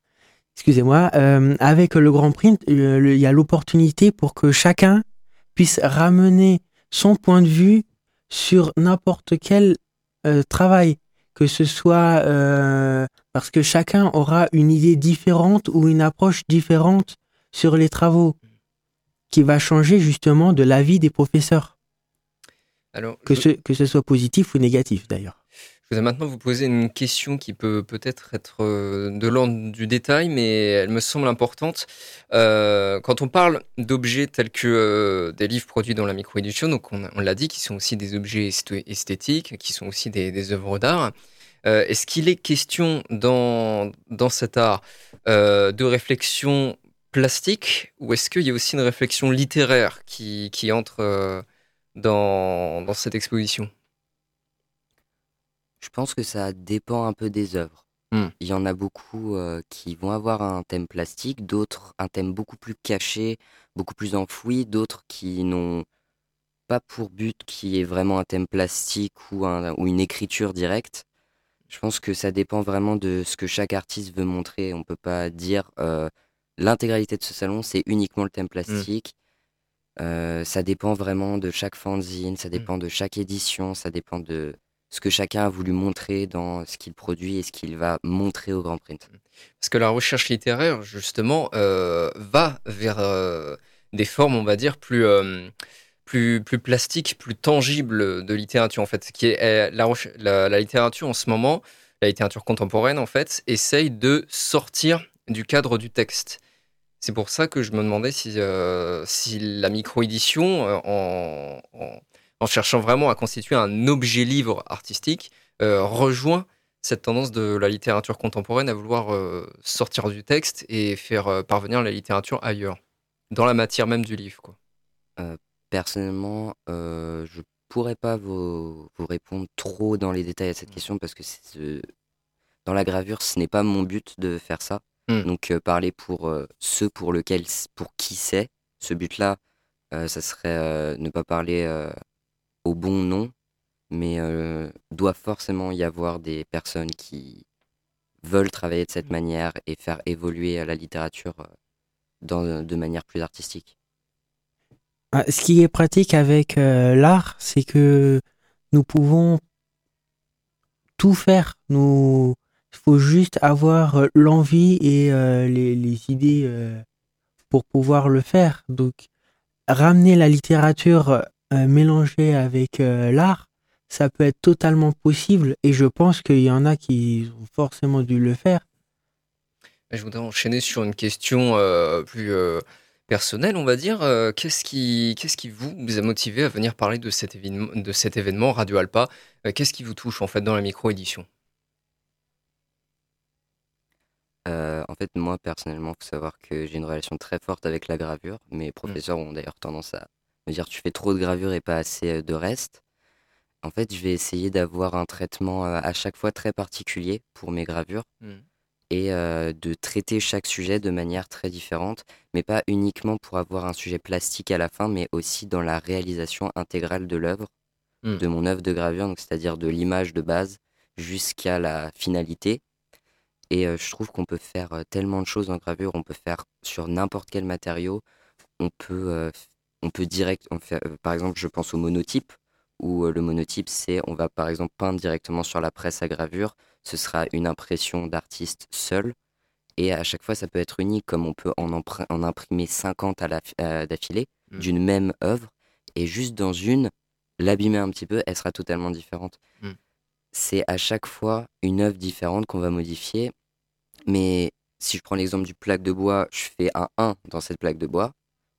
excusez-moi, euh, avec le Grand Print, euh, il y a l'opportunité pour que chacun puisse ramener son point de vue sur n'importe quel euh, travail, que ce soit euh, parce que chacun aura une idée différente ou une approche différente sur les travaux, qui va changer justement de l'avis des professeurs, Alors, que je, ce, que ce soit positif ou négatif d'ailleurs. je vais maintenant vous poser une question qui peut peut-être être euh, de l'ordre du détail, mais elle me semble importante. Euh, quand on parle d'objets tels que euh, des livres produits dans la micro-édition, donc on, on l'a dit, qui sont aussi des objets esth- esthétiques, qui sont aussi des, des œuvres d'art, euh, est-ce qu'il est question dans, dans cet art de réflexion plastique ou est-ce qu'il y a aussi une réflexion littéraire qui, qui entre euh, dans, dans cette exposition? Je pense que ça dépend un peu des œuvres. Hmm. Il y en a beaucoup euh, qui vont avoir un thème plastique, d'autres un thème beaucoup plus caché, beaucoup plus enfoui, d'autres qui n'ont pas pour but qui est vraiment un thème plastique ou, un- ou une écriture directe. Je pense que ça dépend vraiment de ce que chaque artiste veut montrer. On peut pas dire euh, l'intégralité de ce salon, c'est uniquement le thème plastique. Euh, ça dépend vraiment de chaque fanzine, ça dépend de chaque édition, ça dépend de ce que chacun a voulu montrer dans ce qu'il produit et ce qu'il va montrer au Grand Print. Parce que la recherche littéraire, justement, euh, va vers euh, des formes, on va dire, plus, plus, plus plastiques, plus tangibles de littérature, en fait. Qui est, la, la, la littérature, en ce moment, la littérature contemporaine, en fait, essaye de sortir du cadre du texte. C'est pour ça que je me demandais si, euh, si la micro-édition, euh, en, en, en cherchant vraiment à constituer un objet livre artistique, euh, rejoint cette tendance de la littérature contemporaine à vouloir sortir du texte et faire parvenir la littérature ailleurs, dans la matière même du livre. Quoi. Personnellement, je pourrais pas vous, vous répondre trop dans les détails à cette question parce que dans la gravure, ce n'est pas mon but de faire ça. Mm. Donc euh, parler pour euh, ceux pour lequel, pour qui c'est, ce but-là, euh, ça serait euh, ne pas parler euh, au bon nom, mais euh, doit forcément y avoir des personnes qui veulent travailler de cette manière et faire évoluer la littérature dans, de manière plus artistique. Ah, Ce qui est pratique avec euh, l'art, c'est que nous pouvons tout faire. Nous, faut juste avoir euh, l'envie et euh, les, idées euh, pour pouvoir le faire. Donc, ramener la littérature mélangée avec l'art, ça peut être totalement possible. Et je pense qu'il y en a qui ont forcément dû le faire. Je voudrais enchaîner sur une question plus personnelle, on va dire. Qu'est-ce qui, vous, a motivé à venir parler de cet événement, Radio Alpa? Qu'est-ce qui vous touche en fait dans la micro-édition? Euh, en fait, moi, personnellement, faut savoir que j'ai une relation très forte avec la gravure. Mes professeurs ont d'ailleurs tendance à me dire tu fais trop de gravure et pas assez euh, de reste. En fait, je vais essayer d'avoir un traitement euh, à chaque fois très particulier pour mes gravures Mm. et euh, de traiter chaque sujet de manière très différente, mais pas uniquement pour avoir un sujet plastique à la fin, mais aussi dans la réalisation intégrale de l'œuvre, Mm. de mon œuvre de gravure, c'est-à-dire de l'image de base jusqu'à la finalité. Et je trouve qu'on peut faire tellement de choses en gravure, on peut faire sur n'importe quel matériau, on peut, on peut direct, on fait, par exemple, je pense au monotype, où le monotype, c'est, on va par exemple peindre directement sur la presse à gravure, ce sera une impression d'artiste seul, et à chaque fois, ça peut être unique, comme on peut en, en imprimer 50 à la, f- euh, d'affilée, Mm. d'une même œuvre, et juste dans une, l'abîmer un petit peu, elle sera totalement différente. Mm. C'est à chaque fois une œuvre différente qu'on va modifier, mais si je prends l'exemple du plaque de bois, je fais un 1 dans cette plaque de bois,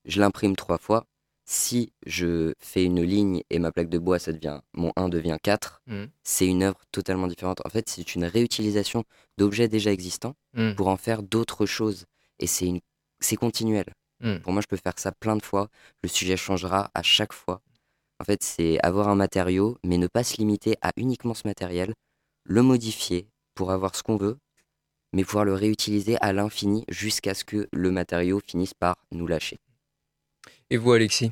je l'imprime trois fois. Si je fais une ligne et ma plaque de bois, ça devient, mon 1 devient 4, Mm. c'est une œuvre totalement différente. En fait, c'est une réutilisation d'objets déjà existants Mm. pour en faire d'autres choses. Et c'est une, continuel. Mm. Pour moi, je peux faire ça plein de fois. Le sujet changera à chaque fois. En fait, c'est avoir un matériau, mais ne pas se limiter à uniquement ce matériel, le modifier pour avoir ce qu'on veut, mais pouvoir le réutiliser à l'infini jusqu'à ce que le matériau finisse par nous lâcher. Et vous, Alexis?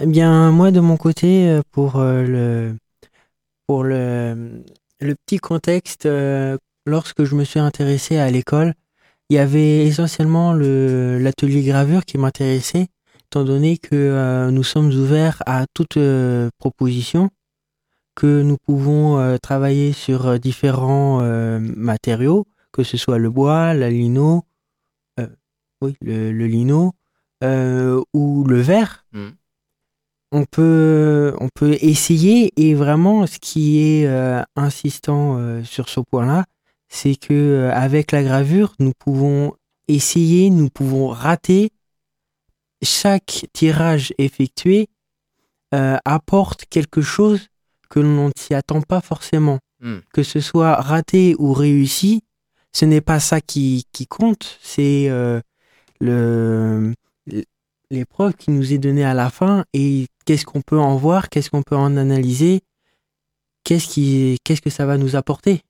Eh bien, moi, de mon côté, euh, pour euh, le, pour le, le petit contexte, euh, lorsque je me suis intéressé à l'école, il y avait essentiellement le- l'atelier gravure qui m'intéressait, étant donné que euh, nous sommes ouverts à toute euh, proposition, que nous pouvons euh, travailler sur différents euh, matériaux, que ce soit le bois, la lino, euh, oui, le, le lino, euh, ou le verre Mm. on peut, on peut essayer et vraiment ce qui est euh, insistant sur ce point-là, c'est que avec la gravure, nous pouvons essayer, nous pouvons rater. Chaque tirage effectué apporte quelque chose que l'on ne s'y attend pas forcément. Mm. Que ce soit raté ou réussi, ce n'est pas ça qui, qui compte, c'est euh, le l'épreuve qui nous est donnée à la fin et qu'est-ce qu'on peut en voir, qu'est-ce qu'on peut en analyser, qu'est-ce qui, qu'est-ce que ça va nous apporter.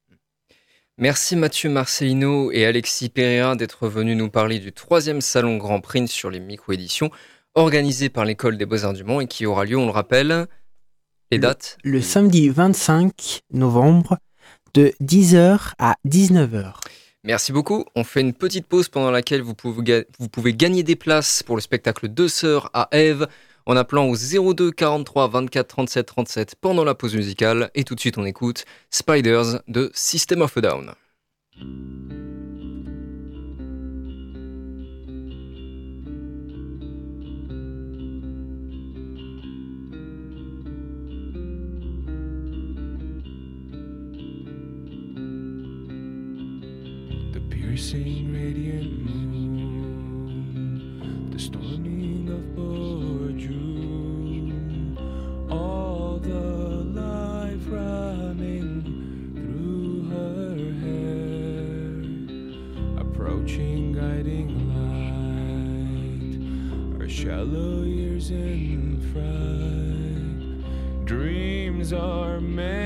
Merci Mathieu Marcelino et Alexis Pereira d'être venus nous parler du troisième salon Grand Prix sur les micro-éditions organisé par l'École des Beaux-Arts du Mans et qui aura lieu, on le rappelle, les dates Le samedi 25 novembre de 10h à 19h. Merci beaucoup. On fait une petite pause pendant laquelle vous pouvez, gagner des places pour le spectacle Deux Sœurs à Ève en appelant au 02 43 24 37 37 pendant la pause musicale. Et tout de suite, on écoute Spiders de System of a Down. Embracing radiant moon, the storming of Bordrum, all the life running through her hair, approaching guiding light, our shallow years in fright, dreams are made.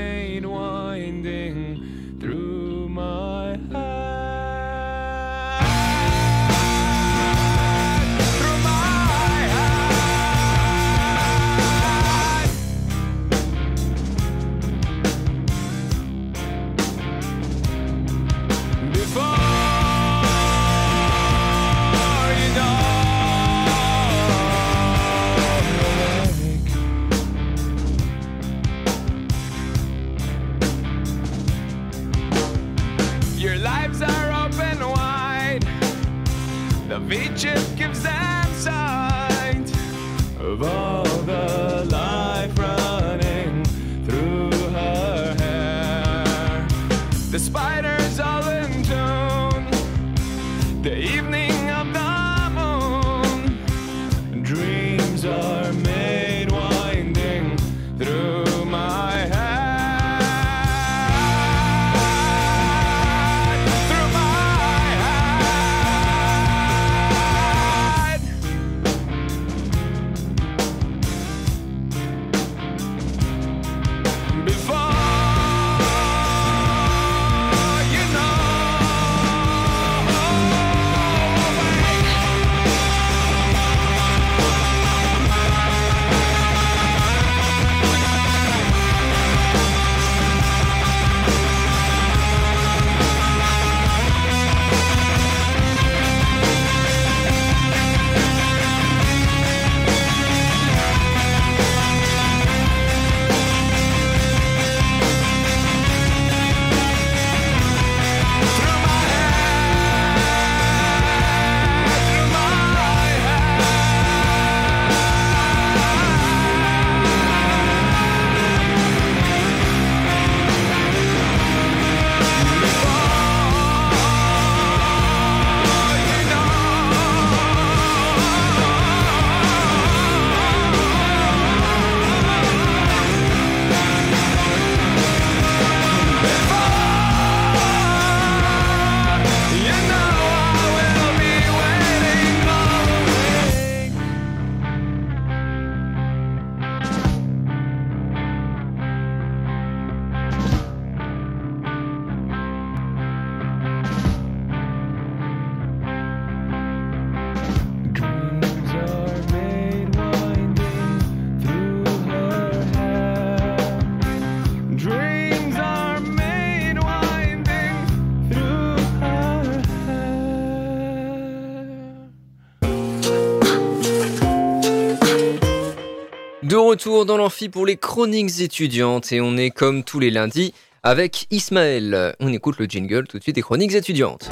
Retour dans l'amphi pour les chroniques étudiantes et on est comme tous les lundis avec Ismaël. On écoute le jingle tout de suite des chroniques étudiantes.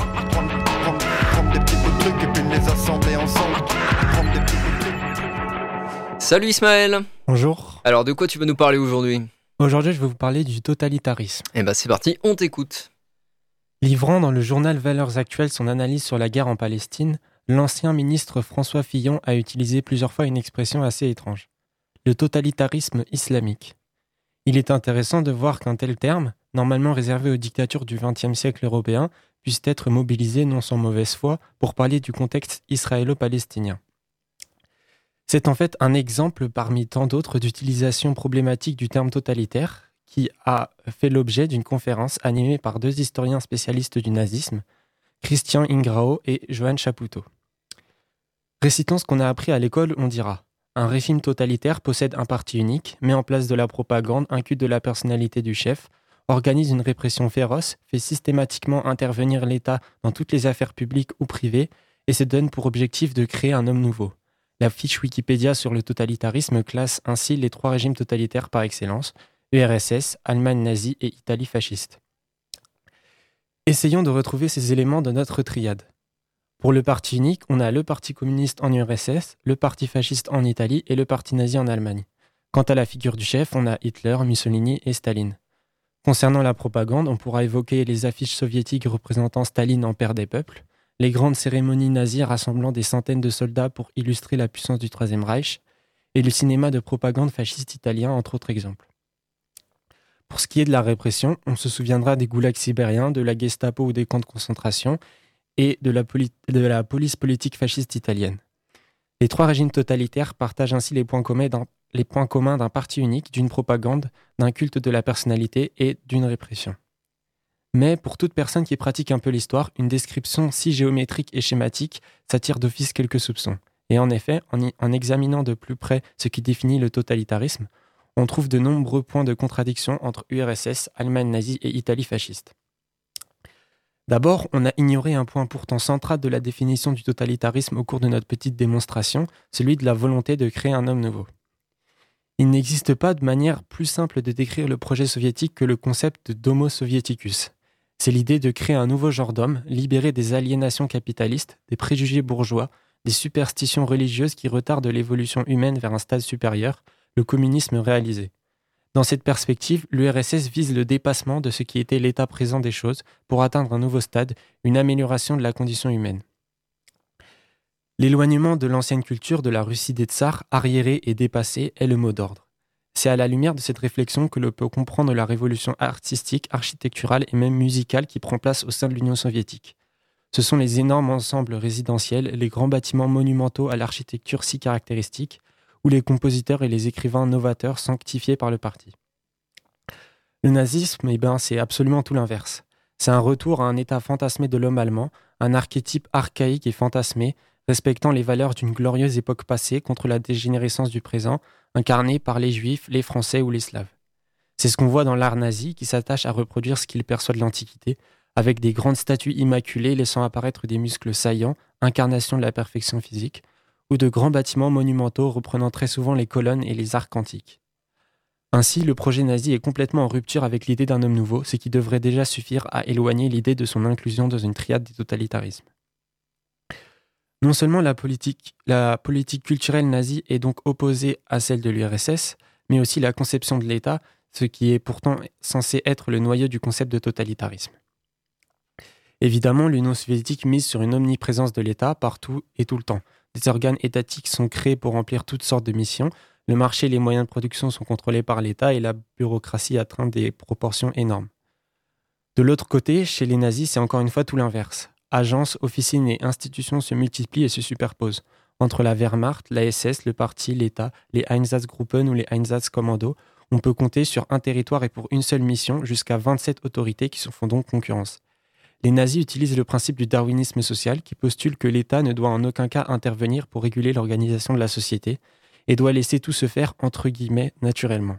Salut Ismaël Bonjour. Alors de quoi tu vas nous parler aujourd'hui? Aujourd'hui, je vais vous parler du totalitarisme. Eh ben c'est parti, on t'écoute. Livrant dans le journal Valeurs Actuelles son analyse sur la guerre en Palestine, l'ancien ministre François Fillon a utilisé plusieurs fois une expression assez étrange. Le totalitarisme islamique. Il est intéressant de voir qu'un tel terme, normalement réservé aux dictatures du XXe siècle européen, puisse être mobilisé non sans mauvaise foi pour parler du contexte israélo-palestinien. C'est en fait un exemple parmi tant d'autres d'utilisation problématique du terme totalitaire qui a fait l'objet d'une conférence animée par deux historiens spécialistes du nazisme, Christian Ingrao et Johan Chapoutot. Récitons ce qu'on a appris à l'école, on dira un régime totalitaire possède un parti unique, met en place de la propagande, incute de la personnalité du chef, organise une répression féroce, fait systématiquement intervenir l'État dans toutes les affaires publiques ou privées et se donne pour objectif de créer un homme nouveau. La fiche Wikipédia sur le totalitarisme classe ainsi les trois régimes totalitaires par excellence, URSS, Allemagne nazie et Italie fasciste. Essayons de retrouver ces éléments dans notre triade. Pour le parti unique, on a le parti communiste en URSS, le parti fasciste en Italie et le parti nazi en Allemagne. Quant à la figure du chef, on a Hitler, Mussolini et Staline. Concernant la propagande, on pourra évoquer les affiches soviétiques représentant Staline en père des peuples, les grandes cérémonies nazies rassemblant des centaines de soldats pour illustrer la puissance du Troisième Reich, et le cinéma de propagande fasciste italien, entre autres exemples. Pour ce qui est de la répression, on se souviendra des goulags sibériens, de la Gestapo ou des camps de concentration, et de la, police politique fasciste italienne. Les trois régimes totalitaires partagent ainsi les points communs d'un, parti unique, d'une propagande, d'un culte de la personnalité et d'une répression. Mais pour toute personne qui pratique un peu l'histoire, une description si géométrique et schématique s'attire d'office quelques soupçons. Et en effet, en examinant de plus près ce qui définit le totalitarisme, on trouve de nombreux points de contradiction entre URSS, Allemagne nazie et Italie fasciste. D'abord, on a ignoré un point pourtant central de la définition du totalitarisme au cours de notre petite démonstration, celui de la volonté de créer un homme nouveau. Il n'existe pas de manière plus simple de décrire le projet soviétique que le concept d'homo soviéticus. C'est l'idée de créer un nouveau genre d'homme, libéré des aliénations capitalistes, des préjugés bourgeois, des superstitions religieuses qui retardent l'évolution humaine vers un stade supérieur, le communisme réalisé. Dans cette perspective, l'URSS vise le dépassement de ce qui était l'état présent des choses pour atteindre un nouveau stade, une amélioration de la condition humaine. L'éloignement de l'ancienne culture de la Russie des tsars, arriérée et dépassée, est le mot d'ordre. C'est à la lumière de cette réflexion que l'on peut comprendre la révolution artistique, architecturale et même musicale qui prend place au sein de l'Union soviétique. Ce sont les énormes ensembles résidentiels, les grands bâtiments monumentaux à l'architecture si caractéristique, ou les compositeurs et les écrivains novateurs sanctifiés par le parti. Le nazisme, eh ben, c'est absolument tout l'inverse. C'est un retour à un état fantasmé de l'homme allemand, un archétype archaïque et fantasmé, respectant les valeurs d'une glorieuse époque passée contre la dégénérescence du présent, incarné par les juifs, les français ou les slaves. C'est ce qu'on voit dans l'art nazi qui s'attache à reproduire ce qu'il perçoit de l'Antiquité, avec des grandes statues immaculées laissant apparaître des muscles saillants, incarnation de la perfection physique, ou de grands bâtiments monumentaux reprenant très souvent les colonnes et les arcs antiques. Ainsi, le projet nazi est complètement en rupture avec l'idée d'un homme nouveau, ce qui devrait déjà suffire à éloigner l'idée de son inclusion dans une triade des totalitarismes. Non seulement la politique, la politique culturelle nazie est donc opposée à celle de l'URSS, mais aussi la conception de l'État, ce qui est pourtant censé être le noyau du concept de totalitarisme. Évidemment, l'Union soviétique mise sur une omniprésence de l'État partout et tout le temps. Des organes étatiques sont créés pour remplir toutes sortes de missions, le marché et les moyens de production sont contrôlés par l'État et la bureaucratie atteint des proportions énormes. De l'autre côté, chez les nazis, c'est encore une fois tout l'inverse. Agences, officines et institutions se multiplient et se superposent. Entre la Wehrmacht, la SS, le parti, l'État, les Einsatzgruppen ou les Einsatzkommando, on peut compter sur un territoire et pour une seule mission jusqu'à 27 autorités qui se font donc concurrence. Les nazis utilisent le principe du darwinisme social qui postule que l'État ne doit en aucun cas intervenir pour réguler l'organisation de la société et doit laisser tout se faire entre guillemets naturellement.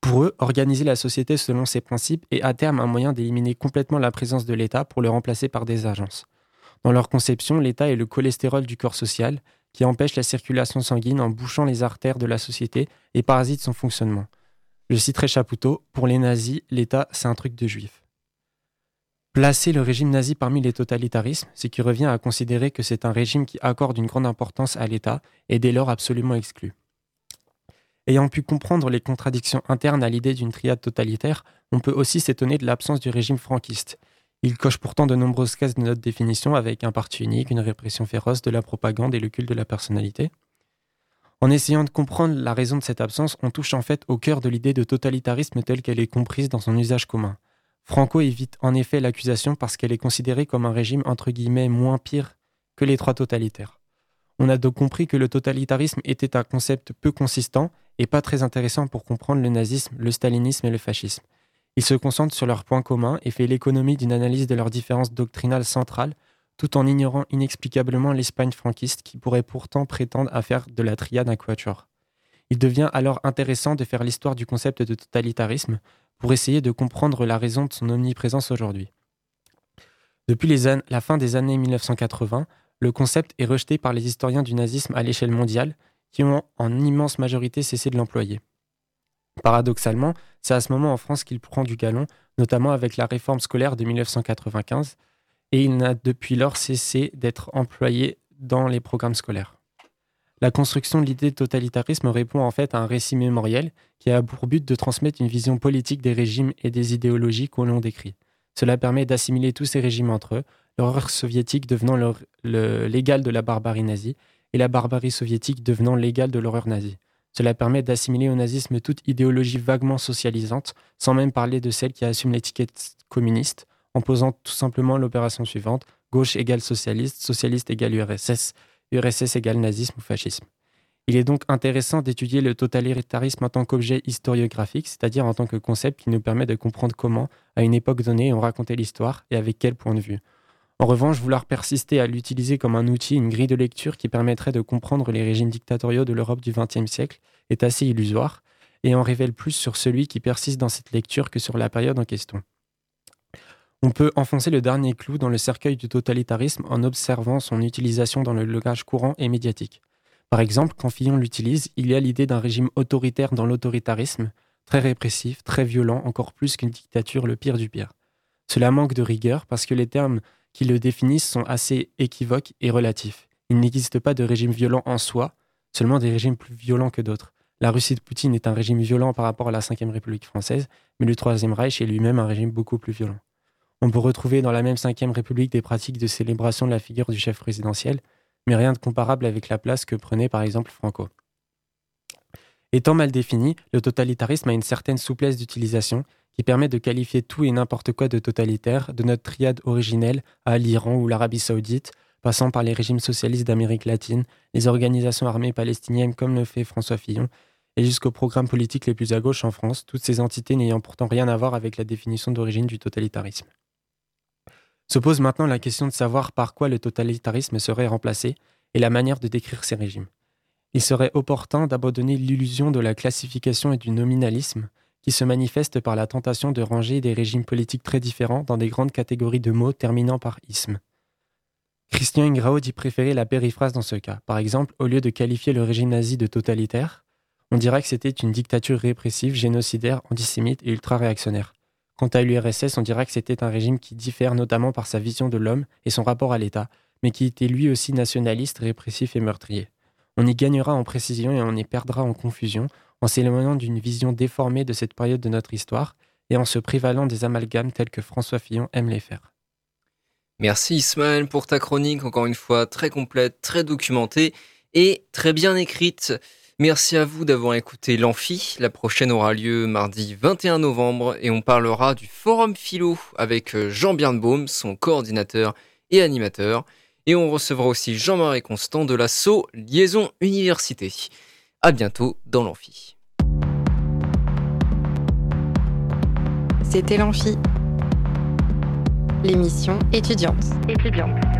Pour eux, organiser la société selon ces principes est à terme un moyen d'éliminer complètement la présence de l'État pour le remplacer par des agences. Dans leur conception, l'État est le cholestérol du corps social qui empêche la circulation sanguine en bouchant les artères de la société et parasite son fonctionnement. Je citerai Chapoutot, pour les nazis, l'État, c'est un truc de juif. Placer le régime nazi parmi les totalitarismes, ce qui revient à considérer que c'est un régime qui accorde une grande importance à l'État et dès lors absolument exclu. Ayant pu comprendre les contradictions internes à l'idée d'une triade totalitaire, on peut aussi s'étonner de l'absence du régime franquiste. Il coche pourtant de nombreuses cases de notre définition avec un parti unique, une répression féroce, de la propagande et le culte de la personnalité. En essayant de comprendre la raison de cette absence, on touche en fait au cœur de l'idée de totalitarisme telle qu'elle est comprise dans son usage commun. Franco évite en effet l'accusation parce qu'elle est considérée comme un régime entre guillemets moins pire que les trois totalitaires. On a donc compris que le totalitarisme était un concept peu consistant et pas très intéressant pour comprendre le nazisme, le stalinisme et le fascisme. Il se concentre sur leurs points communs et fait l'économie d'une analyse de leurs différences doctrinales centrales, tout en ignorant inexplicablement l'Espagne franquiste qui pourrait pourtant prétendre à faire de la triade un quatuor. Il devient alors intéressant de faire l'histoire du concept de totalitarisme pour essayer de comprendre la raison de son omniprésence aujourd'hui. Depuis la fin des années 1980, le concept est rejeté par les historiens du nazisme à l'échelle mondiale, qui ont en immense majorité cessé de l'employer. Paradoxalement, c'est à ce moment en France qu'il prend du galon, notamment avec la réforme scolaire de 1995, et il n'a depuis lors cessé d'être employé dans les programmes scolaires. La construction de l'idée de totalitarisme répond en fait à un récit mémoriel qui a pour but de transmettre une vision politique des régimes et des idéologies qu'on l'on décrit. Cela permet d'assimiler tous ces régimes entre eux, l'horreur soviétique devenant l'égal de la barbarie nazie et la barbarie soviétique devenant l'égal de l'horreur nazie. Cela permet d'assimiler au nazisme toute idéologie vaguement socialisante, sans même parler de celle qui assume l'étiquette communiste, en posant tout simplement l'opération suivante gauche égale socialiste, socialiste égale URSS, URSS égale nazisme ou fascisme. Il est donc intéressant d'étudier le totalitarisme en tant qu'objet historiographique, c'est-à-dire en tant que concept qui nous permet de comprendre comment, à une époque donnée, on racontait l'histoire et avec quel point de vue. En revanche, vouloir persister à l'utiliser comme un outil, une grille de lecture qui permettrait de comprendre les régimes dictatoriaux de l'Europe du XXe siècle est assez illusoire et en révèle plus sur celui qui persiste dans cette lecture que sur la période en question. On peut enfoncer le dernier clou dans le cercueil du totalitarisme en observant son utilisation dans le langage courant et médiatique. Par exemple, quand Fillon l'utilise, il y a l'idée d'un régime autoritaire dans l'autoritarisme, très répressif, très violent, encore plus qu'une dictature, le pire du pire. Cela manque de rigueur parce que les termes qui le définissent sont assez équivoques et relatifs. Il n'existe pas de régime violent en soi, seulement des régimes plus violents que d'autres. La Russie de Poutine est un régime violent par rapport à la Ve République française, mais le Troisième Reich est lui-même un régime beaucoup plus violent. On peut retrouver dans la même Ve République des pratiques de célébration de la figure du chef présidentiel, mais rien de comparable avec la place que prenait par exemple Franco. Étant mal défini, le totalitarisme a une certaine souplesse d'utilisation qui permet de qualifier tout et n'importe quoi de totalitaire, de notre triade originelle à l'Iran ou l'Arabie saoudite, passant par les régimes socialistes d'Amérique latine, les organisations armées palestiniennes comme le fait François Fillon, et jusqu'aux programmes politiques les plus à gauche en France, toutes ces entités n'ayant pourtant rien à voir avec la définition d'origine du totalitarisme. Se pose maintenant la question de savoir par quoi le totalitarisme serait remplacé et la manière de décrire ces régimes. Il serait opportun d'abandonner l'illusion de la classification et du nominalisme qui se manifeste par la tentation de ranger des régimes politiques très différents dans des grandes catégories de mots terminant par isme. Christian Ingrao dit préférer la périphrase dans ce cas. Par exemple, au lieu de qualifier le régime nazi de totalitaire, on dirait que c'était une dictature répressive, génocidaire, antisémite et ultra-réactionnaire. Quant à l'URSS, on dirait que c'était un régime qui diffère notamment par sa vision de l'homme et son rapport à l'État, mais qui était lui aussi nationaliste, répressif et meurtrier. On y gagnera en précision et on y perdra en confusion, en s'éloignant d'une vision déformée de cette période de notre histoire et en se prévalant des amalgames tels que François Fillon aime les faire. Merci Ismaël pour ta chronique, encore une fois très complète, très documentée et très bien écrite. Merci à vous d'avoir écouté l'Amphi. La prochaine aura lieu mardi 21 novembre et on parlera du Forum Philo avec euh, Jean Birnbaum, son coordinateur et animateur. Et on recevra aussi Jean-Marie Constant de l'assaut Liaison Université. À bientôt dans l'Amphi. C'était l'Amphi, l'émission étudiante. Étudiante.